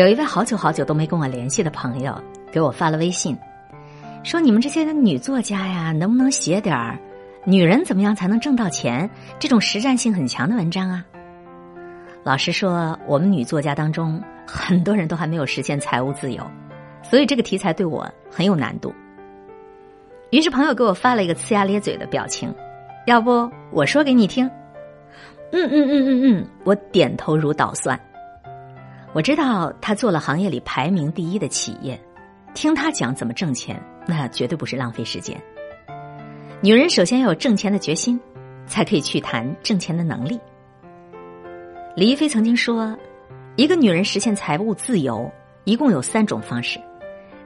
有一位好久好久都没跟我联系的朋友给我发了微信，说：“你们这些女作家呀，能不能写点儿女人怎么样才能挣到钱这种实战性很强的文章啊？”老实说，我们女作家当中很多人都还没有实现财务自由，所以这个题材对我很有难度。于是朋友给我发了一个呲牙咧嘴的表情，要不我说给你听？嗯嗯嗯嗯嗯，我点头如捣蒜。我知道他做了行业里排名第一的企业，听他讲怎么挣钱，那绝对不是浪费时间。女人首先要有挣钱的决心，才可以去谈挣钱的能力。李一飞曾经说，一个女人实现财务自由一共有三种方式：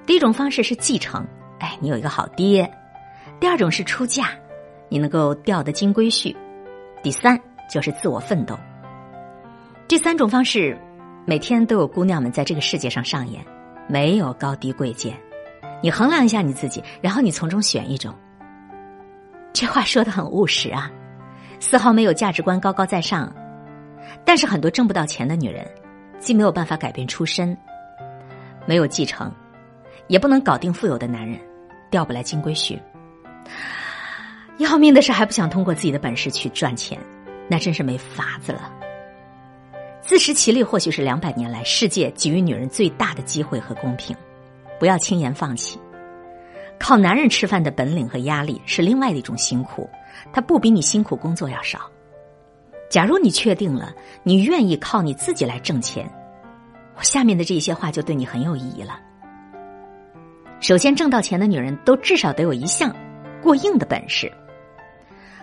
第一种方式是继承，哎，你有一个好爹；第二种是出嫁，你能够钓得金龟婿；第三就是自我奋斗。这三种方式。每天都有姑娘们在这个世界上上演，没有高低贵贱，你衡量一下你自己，然后你从中选一种。这话说的很务实啊，丝毫没有价值观高高在上。但是很多挣不到钱的女人，既没有办法改变出身，没有继承，也不能搞定富有的男人，调不来金龟婿。要命的是还不想通过自己的本事去赚钱，那真是没法子了。自食其力或许是两百年来世界给予女人最大的机会和公平，不要轻言放弃。靠男人吃饭的本领和压力是另外的一种辛苦，它不比你辛苦工作要少。假如你确定了你愿意靠你自己来挣钱，我下面的这些话就对你很有意义了。首先，挣到钱的女人都至少得有一项过硬的本事。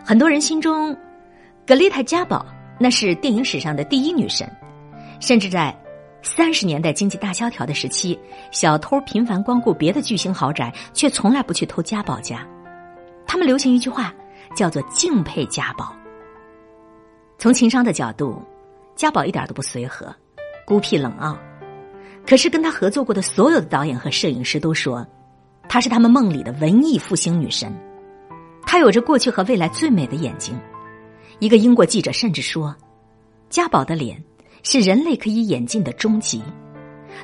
很多人心中，格丽塔·嘉宝。那是电影史上的第一女神，甚至在三十年代经济大萧条的时期，小偷频繁光顾别的巨型豪宅，却从来不去偷家宝家。他们流行一句话，叫做“敬佩家宝”。从情商的角度，家宝一点都不随和、孤僻冷傲，可是跟他合作过的所有的导演和摄影师都说，她是他们梦里的文艺复兴女神。她有着过去和未来最美的眼睛。一个英国记者甚至说：“家宝的脸是人类可以演进的终极，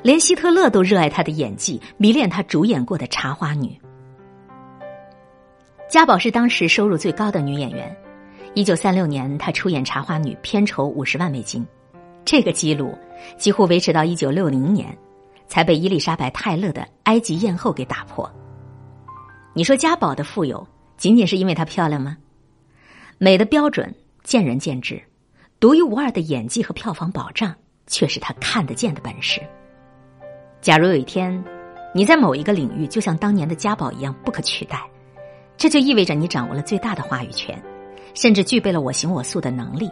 连希特勒都热爱她的演技，迷恋她主演过的《茶花女》。”家宝是当时收入最高的女演员。一九三六年，她出演《茶花女》，片酬五十万美金，这个记录几乎维持到一九六零年，才被伊丽莎白·泰勒的《埃及艳后》给打破。你说家宝的富有仅仅是因为她漂亮吗？美的标准。见仁见智，独一无二的演技和票房保障却是他看得见的本事。假如有一天，你在某一个领域就像当年的家宝一样不可取代，这就意味着你掌握了最大的话语权，甚至具备了我行我素的能力。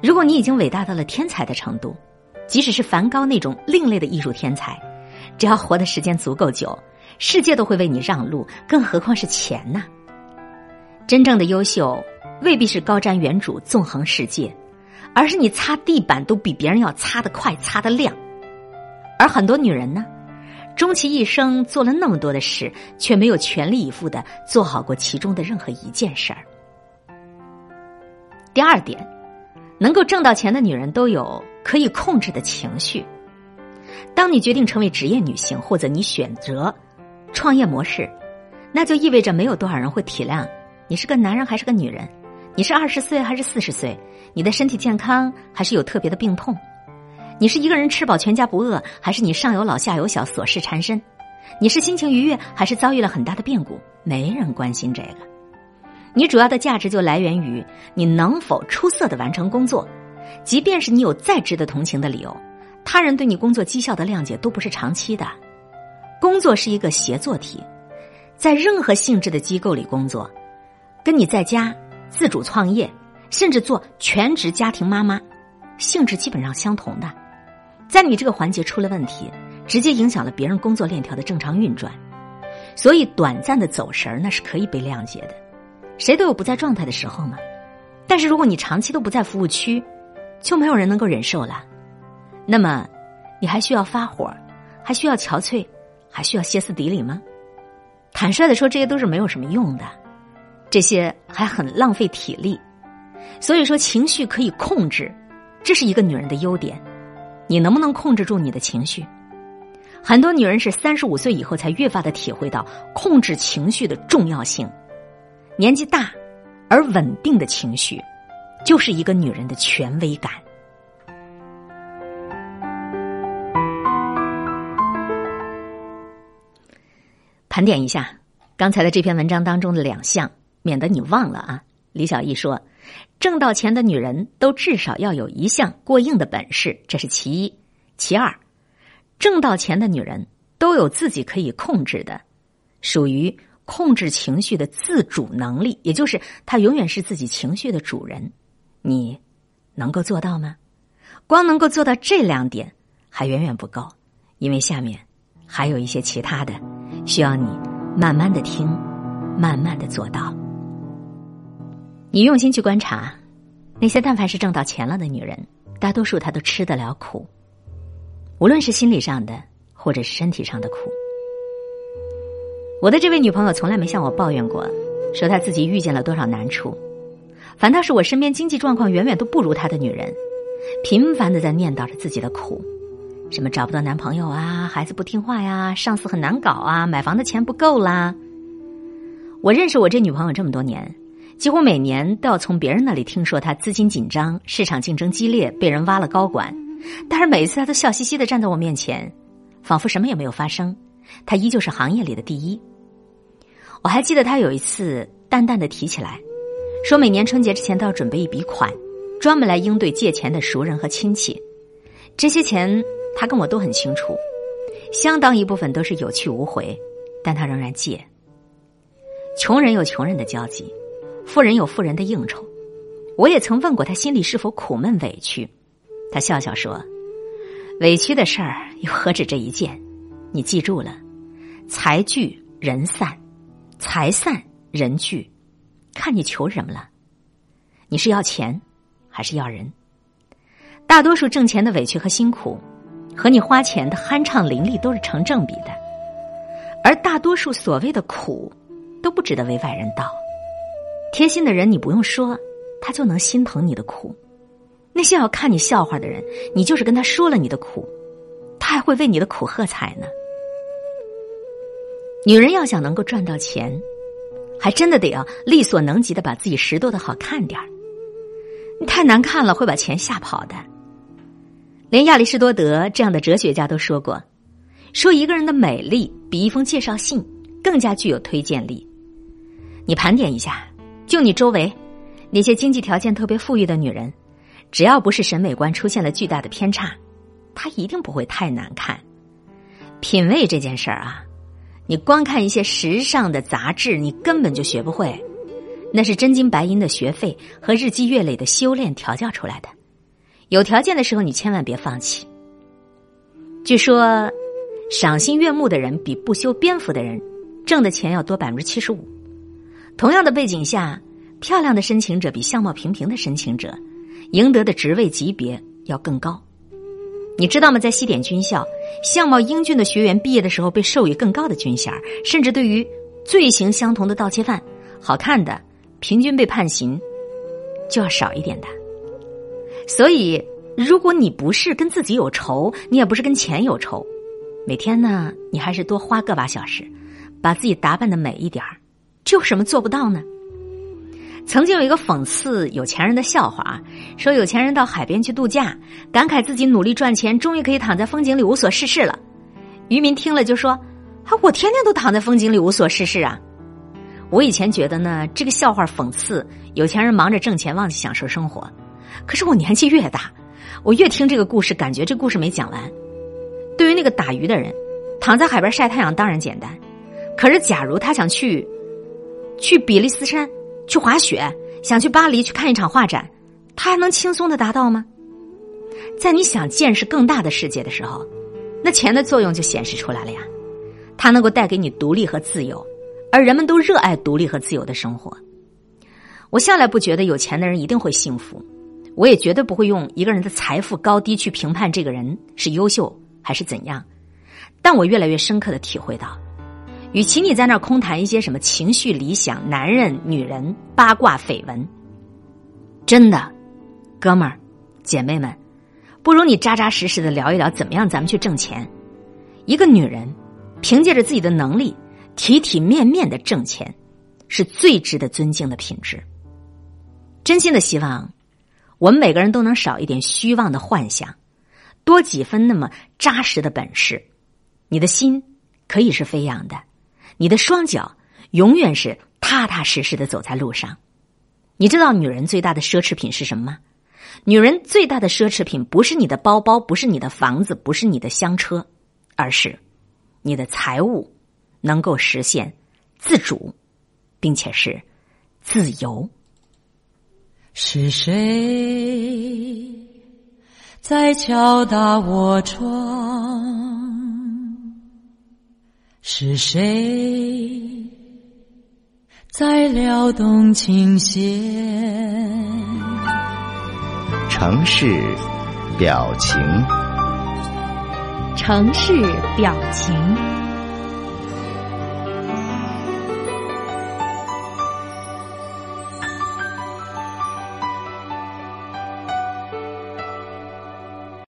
如果你已经伟大到了天才的程度，即使是梵高那种另类的艺术天才，只要活的时间足够久，世界都会为你让路，更何况是钱呢？真正的优秀。未必是高瞻远瞩、纵横世界，而是你擦地板都比别人要擦得快、擦得亮。而很多女人呢，终其一生做了那么多的事，却没有全力以赴的做好过其中的任何一件事儿。第二点，能够挣到钱的女人都有可以控制的情绪。当你决定成为职业女性，或者你选择创业模式，那就意味着没有多少人会体谅你是个男人还是个女人。你是二十岁还是四十岁？你的身体健康还是有特别的病痛？你是一个人吃饱全家不饿，还是你上有老下有小琐事缠身？你是心情愉悦还是遭遇了很大的变故？没人关心这个。你主要的价值就来源于你能否出色的完成工作，即便是你有再值得同情的理由，他人对你工作绩效的谅解都不是长期的。工作是一个协作体，在任何性质的机构里工作，跟你在家。自主创业，甚至做全职家庭妈妈，性质基本上相同的。在你这个环节出了问题，直接影响了别人工作链条的正常运转。所以，短暂的走神儿那是可以被谅解的。谁都有不在状态的时候嘛。但是，如果你长期都不在服务区，就没有人能够忍受了。那么，你还需要发火，还需要憔悴，还需要歇斯底里吗？坦率的说，这些都是没有什么用的。这些还很浪费体力，所以说情绪可以控制，这是一个女人的优点。你能不能控制住你的情绪？很多女人是三十五岁以后才越发的体会到控制情绪的重要性。年纪大而稳定的情绪，就是一个女人的权威感。盘点一下刚才的这篇文章当中的两项，免得你忘了啊。李小艺说：“挣到钱的女人都至少要有一项过硬的本事，这是其一。其二，挣到钱的女人都有自己可以控制的，属于控制情绪的自主能力，也就是她永远是自己情绪的主人。你能够做到吗？光能够做到这两点还远远不够，因为下面还有一些其他的，需要你慢慢的听，慢慢的做到。”你用心去观察，那些但凡是挣到钱了的女人，大多数她都吃得了苦，无论是心理上的或者是身体上的苦。我的这位女朋友从来没向我抱怨过，说她自己遇见了多少难处，反倒是我身边经济状况远远都不如她的女人，频繁的在念叨着自己的苦，什么找不到男朋友啊，孩子不听话呀，上司很难搞啊，买房的钱不够啦。我认识我这女朋友这么多年。几乎每年都要从别人那里听说他资金紧张、市场竞争激烈、被人挖了高管，但是每一次他都笑嘻嘻的站在我面前，仿佛什么也没有发生。他依旧是行业里的第一。我还记得他有一次淡淡的提起来，说每年春节之前都要准备一笔款，专门来应对借钱的熟人和亲戚。这些钱他跟我都很清楚，相当一部分都是有去无回，但他仍然借。穷人有穷人的交集。富人有富人的应酬，我也曾问过他心里是否苦闷委屈，他笑笑说：“委屈的事儿又何止这一件？你记住了，财聚人散，财散人聚，看你求什么了。你是要钱，还是要人？大多数挣钱的委屈和辛苦，和你花钱的酣畅淋漓都是成正比的，而大多数所谓的苦，都不值得为外人道。”贴心的人，你不用说，他就能心疼你的苦；那些要看你笑话的人，你就是跟他说了你的苦，他还会为你的苦喝彩呢。女人要想能够赚到钱，还真的得要力所能及的把自己拾掇的好看点儿。你太难看了，会把钱吓跑的。连亚里士多德这样的哲学家都说过，说一个人的美丽比一封介绍信更加具有推荐力。你盘点一下。就你周围那些经济条件特别富裕的女人，只要不是审美观出现了巨大的偏差，她一定不会太难看。品味这件事儿啊，你光看一些时尚的杂志，你根本就学不会。那是真金白银的学费和日积月累的修炼调教出来的。有条件的时候，你千万别放弃。据说，赏心悦目的人比不修边幅的人挣的钱要多百分之七十五。同样的背景下，漂亮的申请者比相貌平平的申请者，赢得的职位级别要更高。你知道吗？在西点军校，相貌英俊的学员毕业的时候被授予更高的军衔，甚至对于罪行相同的盗窃犯，好看的平均被判刑就要少一点的。所以，如果你不是跟自己有仇，你也不是跟钱有仇，每天呢，你还是多花个把小时，把自己打扮的美一点儿。有什么做不到呢？曾经有一个讽刺有钱人的笑话啊，说有钱人到海边去度假，感慨自己努力赚钱，终于可以躺在风景里无所事事了。渔民听了就说：“啊，我天天都躺在风景里无所事事啊！”我以前觉得呢，这个笑话讽刺有钱人忙着挣钱，忘记享受生活。可是我年纪越大，我越听这个故事，感觉这故事没讲完。对于那个打鱼的人，躺在海边晒太阳当然简单，可是假如他想去。去比利斯山去滑雪，想去巴黎去看一场画展，他还能轻松的达到吗？在你想见识更大的世界的时候，那钱的作用就显示出来了呀。它能够带给你独立和自由，而人们都热爱独立和自由的生活。我向来不觉得有钱的人一定会幸福，我也绝对不会用一个人的财富高低去评判这个人是优秀还是怎样。但我越来越深刻的体会到。与其你在那儿空谈一些什么情绪理想、男人、女人、八卦、绯闻，真的，哥们儿、姐妹们，不如你扎扎实实的聊一聊，怎么样咱们去挣钱。一个女人凭借着自己的能力，体体面面的挣钱，是最值得尊敬的品质。真心的希望，我们每个人都能少一点虚妄的幻想，多几分那么扎实的本事。你的心可以是飞扬的，你的双脚永远是踏踏实实的走在路上。你知道女人最大的奢侈品是什么吗？女人最大的奢侈品不是你的包包，不是你的房子，不是你的香车，而是你的财物能够实现自主，并且是自由。是谁在敲打我窗？是谁在撩动琴弦？城市表情，城市表情。